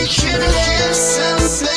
we could have something.